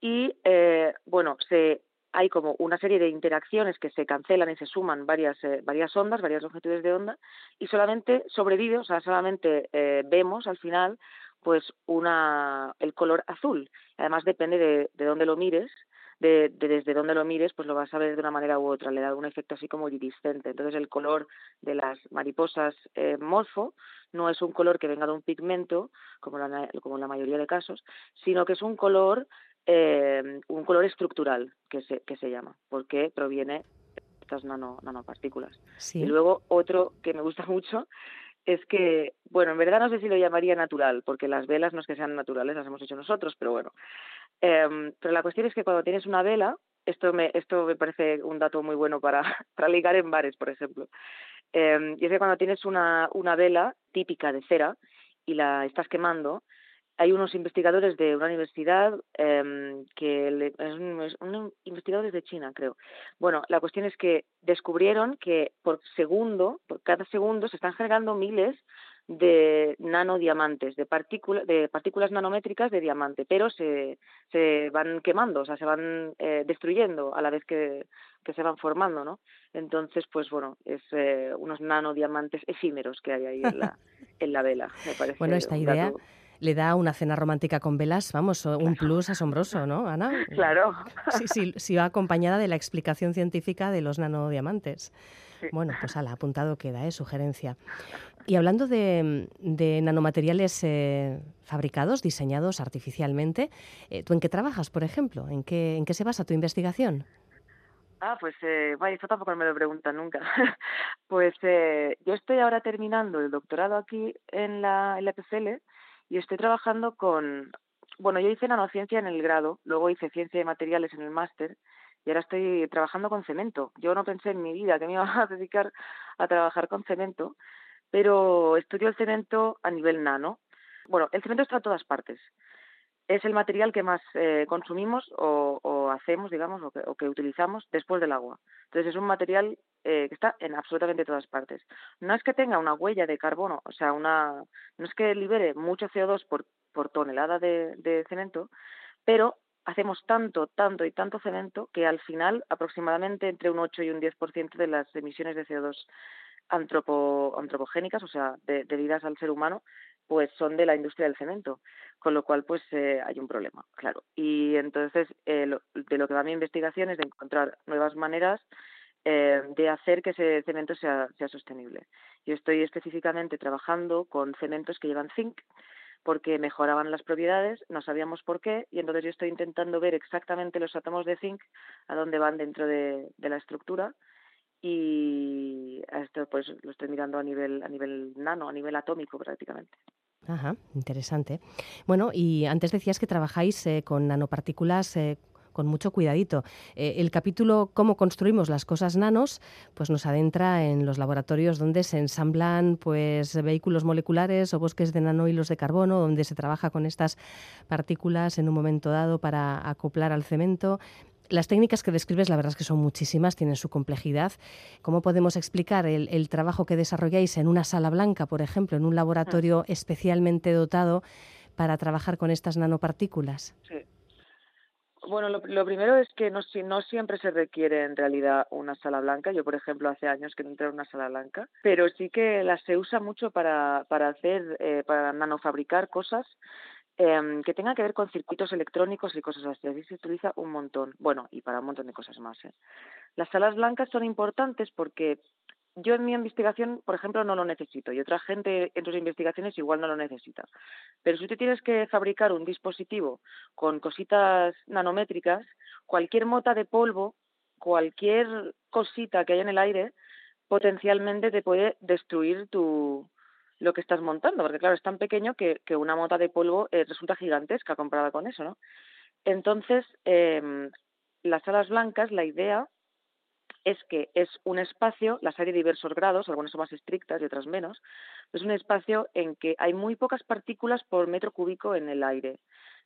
y, eh, bueno, se hay como una serie de interacciones que se cancelan y se suman varias, eh, varias ondas, varias longitudes de onda, y solamente sobrevive, o sea, solamente eh, vemos al final pues una el color azul. Además depende de, de dónde lo mires, de, desde dónde lo mires, pues lo vas a ver de una manera u otra, le da un efecto así como iridiscente. Entonces el color de las mariposas eh, morfo no es un color que venga de un pigmento, como la, como la mayoría de casos, sino que es un color eh, un color estructural que se, que se llama, porque proviene de estas nano, nanopartículas. Y luego otro que me gusta mucho es que, bueno, en verdad no sé si lo llamaría natural, porque las velas no es que sean naturales, las hemos hecho nosotros, pero bueno. Eh, pero la cuestión es que cuando tienes una vela, esto me, esto me parece un dato muy bueno para, para ligar en bares, por ejemplo. Eh, y es que cuando tienes una, una vela típica de cera y la estás quemando, hay unos investigadores de una universidad em, que es un, investigadores de China, creo. Bueno, la cuestión es que descubrieron que por segundo, por cada segundo, se están generando miles de nanodiamantes, de, partículas de partículas nanométricas de diamante, pero se, se van quemando, o sea, se van eh, destruyendo a la vez que, que, se van formando, ¿no? Entonces, pues bueno, es eh, unos nanodiamantes efímeros que hay ahí en la, en la vela, me parece. Bueno, esta idea le da una cena romántica con velas, vamos, un plus asombroso, ¿no, Ana? Claro. Sí, sí, sí va acompañada de la explicación científica de los nanodiamantes. Bueno, pues ala, apuntado queda, ¿eh? sugerencia. Y hablando de, nanomateriales eh, fabricados, diseñados artificialmente, eh, ¿tú en qué trabajas, por ejemplo? ¿En qué, ¿En qué se basa tu investigación? Ah, pues eh, vaya, esto tampoco me lo preguntan nunca. pues eh, yo estoy ahora terminando el doctorado aquí en la, en la PCL y estoy trabajando con, bueno, yo hice nanociencia en el grado, luego hice ciencia de materiales en el máster y ahora estoy trabajando con cemento. Yo no pensé en mi vida que me iba a dedicar a trabajar con cemento, pero estudio el cemento a nivel nano. Bueno, el cemento está en todas partes. Es el material que más eh, consumimos o, hacemos, digamos, o que, o que, utilizamos después del agua. Entonces es un material eh, que está en absolutamente todas partes. No es que tenga una huella de carbono, o sea, una, no es que libere mucho CO2 por, tonelada de, de cemento, pero hacemos tanto, tanto y tanto cemento que al final aproximadamente entre un 8 y un 10% de las emisiones de CO2 antropo, antropogénicas, o sea, debidas al ser humano, pues son de la industria del cemento, con lo cual pues eh, hay un problema, claro. Y entonces eh, de lo que va mi investigación es de encontrar nuevas maneras eh, de hacer que ese cemento sea, sea sostenible. Yo estoy específicamente trabajando con cementos que llevan zinc, porque mejoraban las propiedades, no sabíamos por qué, y entonces yo estoy intentando ver exactamente los átomos de zinc a dónde van dentro de, la estructura y esto pues lo estoy mirando a nivel a nivel nano, a nivel atómico prácticamente. Ajá, interesante. Bueno, y antes decías que trabajáis eh, con nanopartículas eh, con mucho cuidadito. Eh, el capítulo Cómo construimos las cosas nanos, pues nos adentra en los laboratorios donde se ensamblan pues vehículos moleculares o bosques de nanohilos de carbono, donde se trabaja con estas partículas en un momento dado para acoplar al cemento. Las técnicas que describes, la verdad es que son muchísimas, tienen su complejidad. ¿Cómo podemos explicar el, trabajo que desarrolláis en una sala blanca, por ejemplo, en un laboratorio mm. especialmente dotado para trabajar con estas nanopartículas? Sí. Bueno, lo, primero es que no, no siempre se requiere en realidad una sala blanca. Yo, por ejemplo, hace años que no entré en una sala blanca, pero sí que la se usa mucho para, para hacer, eh, para nanofabricar cosas eh, que tengan que ver con circuitos electrónicos y cosas así. Así se utiliza un montón. Bueno, y para un montón de cosas más. ¿eh? Las salas blancas son importantes porque yo en mi investigación, por ejemplo, no lo necesito y otra gente en sus investigaciones igual no lo necesita. Pero si tú tienes que fabricar un dispositivo con cositas nanométricas, cualquier mota de polvo, cualquier cosita que haya en el aire, potencialmente te puede destruir tu lo que estás montando, porque claro, es tan pequeño que, que una mota de polvo eh, resulta gigantesca comparada con eso, ¿no? Entonces, eh, las alas blancas, la idea es que es un espacio, las hay de diversos grados, algunas son más estrictas y otras menos, es un espacio en que hay muy pocas partículas por metro cúbico en el aire.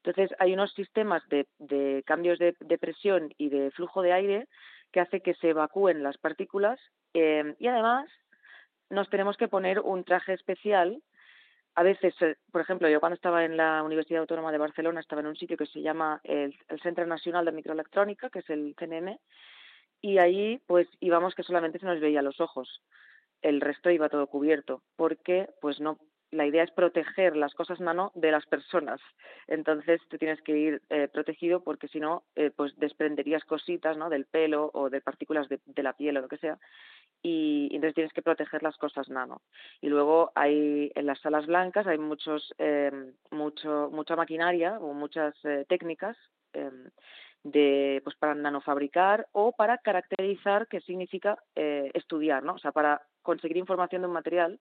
Entonces hay unos sistemas de, cambios de, presión y de flujo de aire que hace que se evacúen las partículas eh, y además nos tenemos que poner un traje especial. A veces, eh, por ejemplo, yo cuando estaba en la Universidad Autónoma de Barcelona estaba en un sitio que se llama el, el Centro Nacional de Microelectrónica, que es el CNM, y ahí pues íbamos que solamente se nos veía los ojos, el resto iba todo cubierto, porque pues no la idea es proteger las cosas nano de las personas. Entonces tú tienes que ir eh, protegido porque si no, eh, pues desprenderías cositas ¿no? del pelo o de partículas de, la piel o lo que sea. Y, entonces tienes que proteger las cosas nano. Y luego hay en las salas blancas hay muchos, eh, mucho, mucha maquinaria o muchas técnicas de pues para nanofabricar o para caracterizar qué significa eh, estudiar, ¿no? O sea, para conseguir información de un material,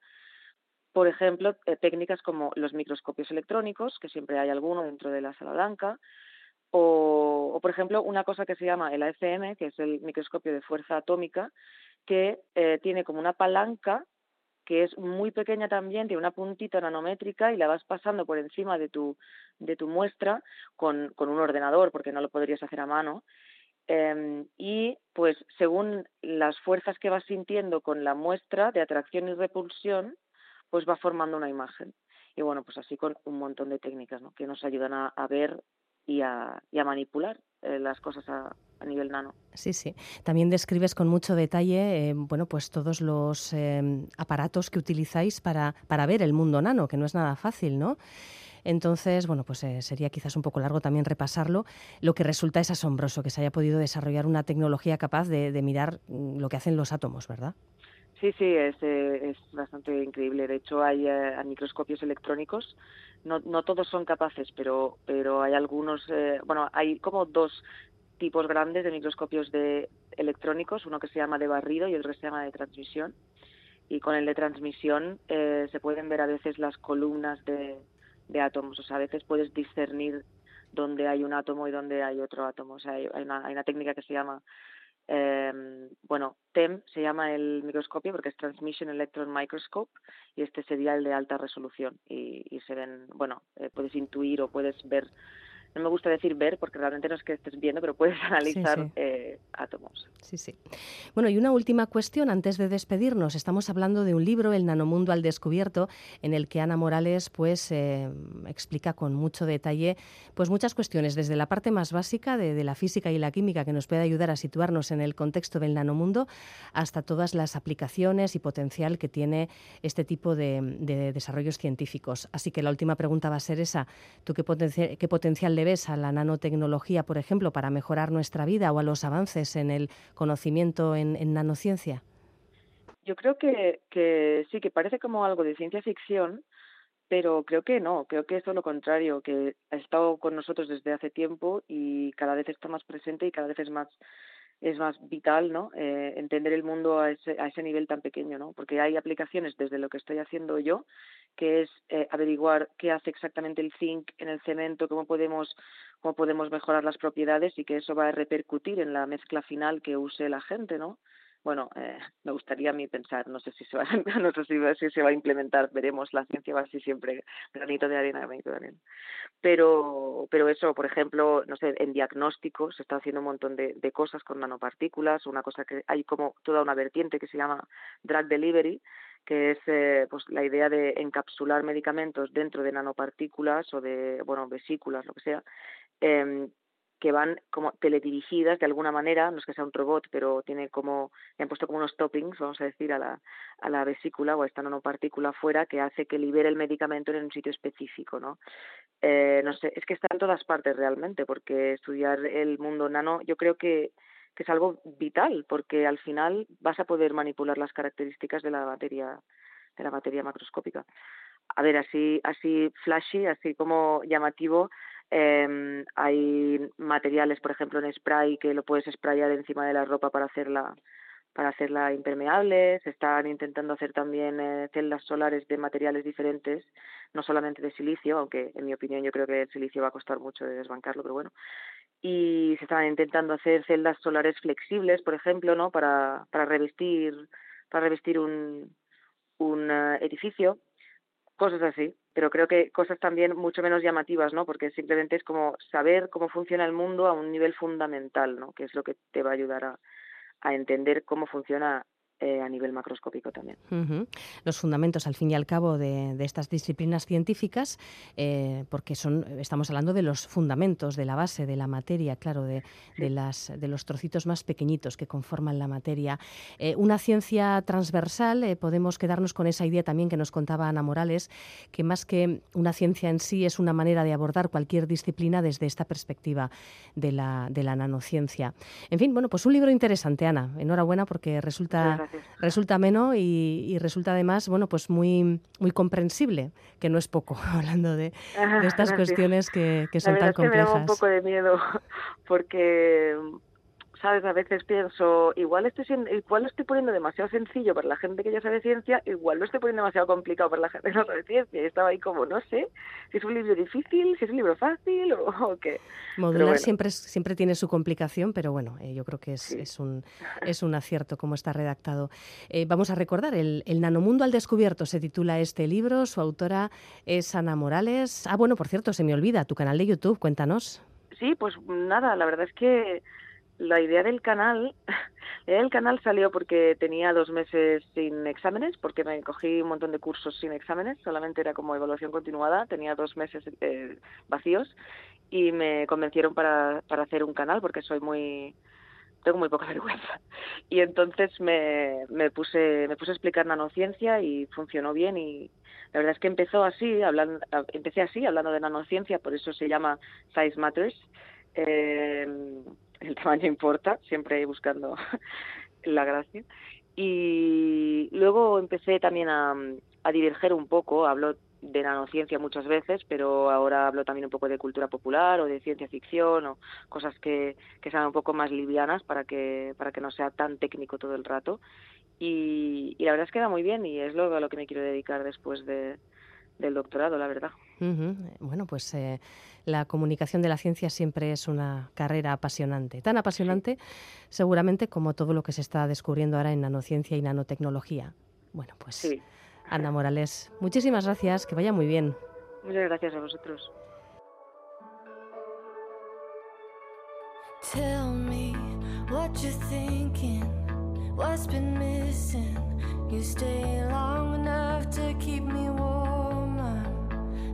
por ejemplo, eh, técnicas como los microscopios electrónicos, que siempre hay alguno dentro de la sala blanca, o, por ejemplo, una cosa que se llama el AFM, que es el microscopio de fuerza atómica, que eh, tiene como una palanca que es muy pequeña también, tiene una puntita nanométrica y la vas pasando por encima de tu, de tu muestra con, con un ordenador, porque no lo podrías hacer a mano. Em, y pues según las fuerzas que vas sintiendo con la muestra de atracción y repulsión, pues va formando una imagen. Y bueno, pues así con un montón de técnicas que nos ayudan a, a ver y a, y a manipular eh, las cosas a, nivel nano. Sí, sí. También describes con mucho detalle, eh, bueno, pues todos los eh, aparatos que utilizáis para, para ver el mundo nano, que no es nada fácil, ¿no? Entonces, bueno, pues sería quizás un poco largo también repasarlo. Lo que resulta es asombroso que se haya podido desarrollar una tecnología capaz de, de mirar mm, lo que hacen los átomos, ¿verdad? Sí, sí, es, eh, es bastante increíble. De hecho, hay eh, microscopios electrónicos. No, no todos son capaces, pero, pero hay algunos, eh, bueno, hay como dos tipos grandes de microscopios de electrónicos, uno que se llama de barrido y otro que se llama de transmisión. Y con el de transmisión eh, se pueden ver a veces las columnas de, átomos. O sea, a veces puedes discernir dónde hay un átomo y dónde hay otro átomo. O sea, hay, una, hay una técnica que se llama, eh, bueno, TEM se llama el microscopio porque es Transmission Electron Microscope y este sería el de alta resolución. Y, y se ven, bueno, eh, puedes intuir o puedes ver no me gusta decir ver porque realmente no es que estés viendo, pero puedes analizar sí, sí. Eh, átomos. Sí, sí. Bueno, y una última cuestión antes de despedirnos. Estamos hablando de un libro, El Nanomundo al Descubierto, en el que Ana Morales pues eh, explica con mucho detalle pues muchas cuestiones, desde la parte más básica de, de, la física y la química que nos puede ayudar a situarnos en el contexto del nanomundo, hasta todas las aplicaciones y potencial que tiene este tipo de, de desarrollos científicos. Así que la última pregunta va a ser esa. ¿Tú qué, potencia, qué potencial le ves a la nanotecnología, por ejemplo, para mejorar nuestra vida o a los avances en el conocimiento en, en nanociencia? Yo creo que, sí, que parece como algo de ciencia ficción, pero creo que no, creo que es todo lo contrario, que ha estado con nosotros desde hace tiempo y cada vez está más presente y cada vez es más es más vital, ¿no? Eh, entender el mundo a ese, a ese nivel tan pequeño, ¿no? Porque hay aplicaciones desde lo que estoy haciendo yo, que es eh, averiguar qué hace exactamente el zinc en el cemento, cómo podemos cómo podemos mejorar las propiedades y que eso va a repercutir en la mezcla final que use la gente, ¿no? Bueno, eh, me gustaría a mí pensar, no sé si se va, no sé si, se va a implementar, veremos, la ciencia va así siempre, granito de arena, granito de arena. Pero, pero eso, por ejemplo, no sé, en diagnóstico se está haciendo un montón de, de cosas con nanopartículas, una cosa que hay como toda una vertiente que se llama drug delivery, que es eh, pues la idea de encapsular medicamentos dentro de nanopartículas o de, bueno, vesículas, lo que sea, eh, que van como teledirigidas de alguna manera, no es que sea un robot, pero tiene como, le han puesto como unos toppings, vamos a decir, a la, a la vesícula o a esta nanopartícula fuera que hace que libere el medicamento en un sitio específico, ¿no? Eh, no sé, es que está en todas partes realmente, porque estudiar el mundo nano yo creo que, que es algo vital, porque al final vas a poder manipular las características de la materia, de la materia macroscópica. A ver, así, así flashy, así como llamativo, Eh, hay materiales, por ejemplo, en spray que lo puedes sprayar encima de la ropa para hacerla para hacerla impermeable. Se están intentando hacer también eh, celdas solares de materiales diferentes, no solamente de silicio, aunque en mi opinión yo creo que el silicio va a costar mucho de desbancarlo, pero bueno. Y se están intentando hacer celdas solares flexibles, por ejemplo, ¿no? Para, para revestir para revestir un, un uh, edificio cosas así, pero creo que cosas también mucho menos llamativas, ¿no? Porque simplemente es como saber cómo funciona el mundo a un nivel fundamental, ¿no? Que es lo que te va a ayudar a, a entender cómo funciona eh, a nivel macroscópico también. Uh -huh. Los fundamentos, al fin y al cabo, de, de estas disciplinas científicas, eh, porque son, estamos hablando de los fundamentos, de la base, de la materia, claro, de, de, las, de los trocitos más pequeñitos que conforman la materia. Eh, una ciencia transversal, podemos quedarnos con esa idea también que nos contaba Ana Morales, que más que una ciencia en sí es una manera de abordar cualquier disciplina desde esta perspectiva de la, de la nanociencia. En fin, bueno, pues un libro interesante, Ana. Enhorabuena porque resulta resulta ameno y, y, resulta además, bueno, pues muy, muy comprensible, que no es poco, hablando de, de estas cuestiones que, que, son tan complejas. Que me da un poco de miedo, porque ¿sabes? A veces pienso, igual estoy, igual lo estoy poniendo demasiado sencillo para la gente que ya sabe ciencia, igual lo estoy poniendo demasiado complicado para la gente que no sabe ciencia. Y estaba ahí como, no sé, si es un libro difícil, si es un libro fácil o, qué. Modular siempre, siempre tiene su complicación, pero bueno, eh, yo creo que es, es, un, es un acierto como está redactado. Eh, vamos a recordar, el, el Nanomundo al Descubierto se titula este libro, su autora es Ana Morales. Ah, bueno, por cierto, se me olvida, tu canal de YouTube, cuéntanos. Sí, pues nada, la verdad es que la idea del canal, la idea del canal salió porque tenía dos meses sin exámenes, porque me cogí un montón de cursos sin exámenes, solamente era como evaluación continuada, tenía dos meses eh, vacíos y me convencieron para, para hacer un canal porque soy muy tengo muy poca vergüenza. Y entonces me, me puse me puse a explicar nanociencia y funcionó bien y la verdad es que empezó así hablando empecé así hablando de nanociencia por eso se llama Size Matters eh, el tamaño importa, siempre buscando la gracia. Y luego empecé también a, a diverger un poco, hablo de nanociencia muchas veces, pero ahora hablo también un poco de cultura popular o de ciencia ficción o cosas que, que sean un poco más livianas para que, para que no sea tan técnico todo el rato. Y, la verdad es que da muy bien y es lo a lo que me quiero dedicar después de, del doctorado, la verdad. Bueno, pues eh, la comunicación de la ciencia siempre es una carrera apasionante, tan apasionante seguramente como todo lo que se está descubriendo ahora en nanociencia y nanotecnología. Bueno, pues Ana Morales, muchísimas gracias, que vaya muy bien. Muchas gracias a vosotros. Tell me what you're thinking, what's been missing. You stay long enough to keep me warm.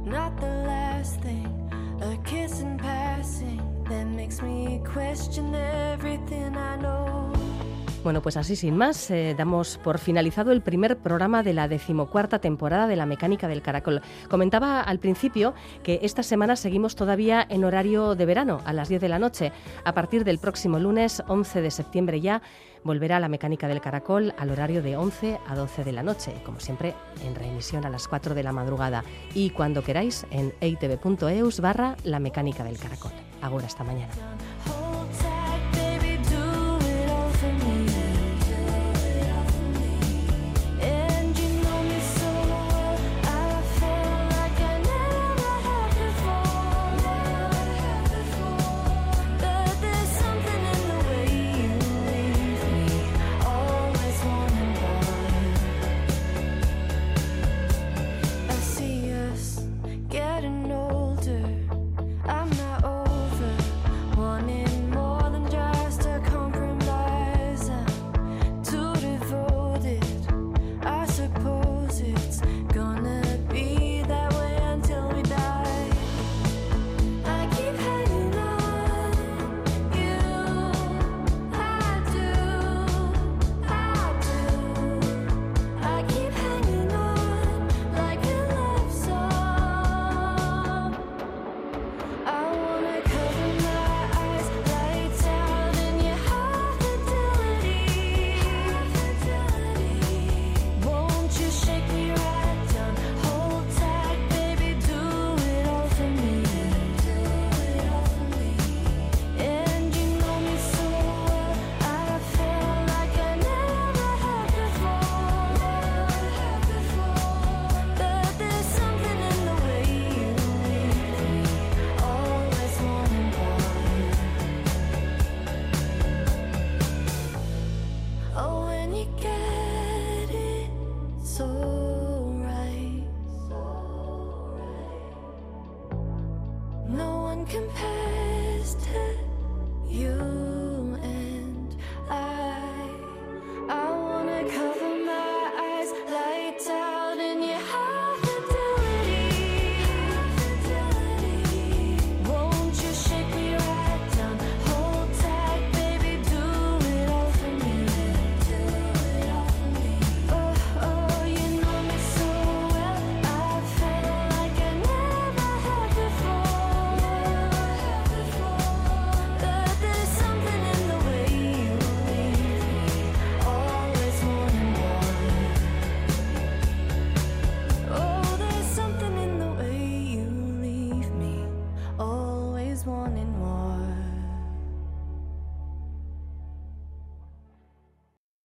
not the last thing. A kiss in passing that makes me question everything I know. Bueno, pues así sin más, eh, damos por finalizado el primer programa de la decimocuarta temporada de La Mecánica del Caracol. Comentaba al principio que esta semana seguimos todavía en horario de verano, a las 10 de la noche. A partir del próximo lunes, 11 de septiembre ya, volverá La Mecánica del Caracol al horario de 11 a 12 de la noche, como siempre en reemisión a las 4 de la madrugada. Y cuando queráis, en eitv.eus barra La Mecánica del Caracol. Ahora, hasta mañana.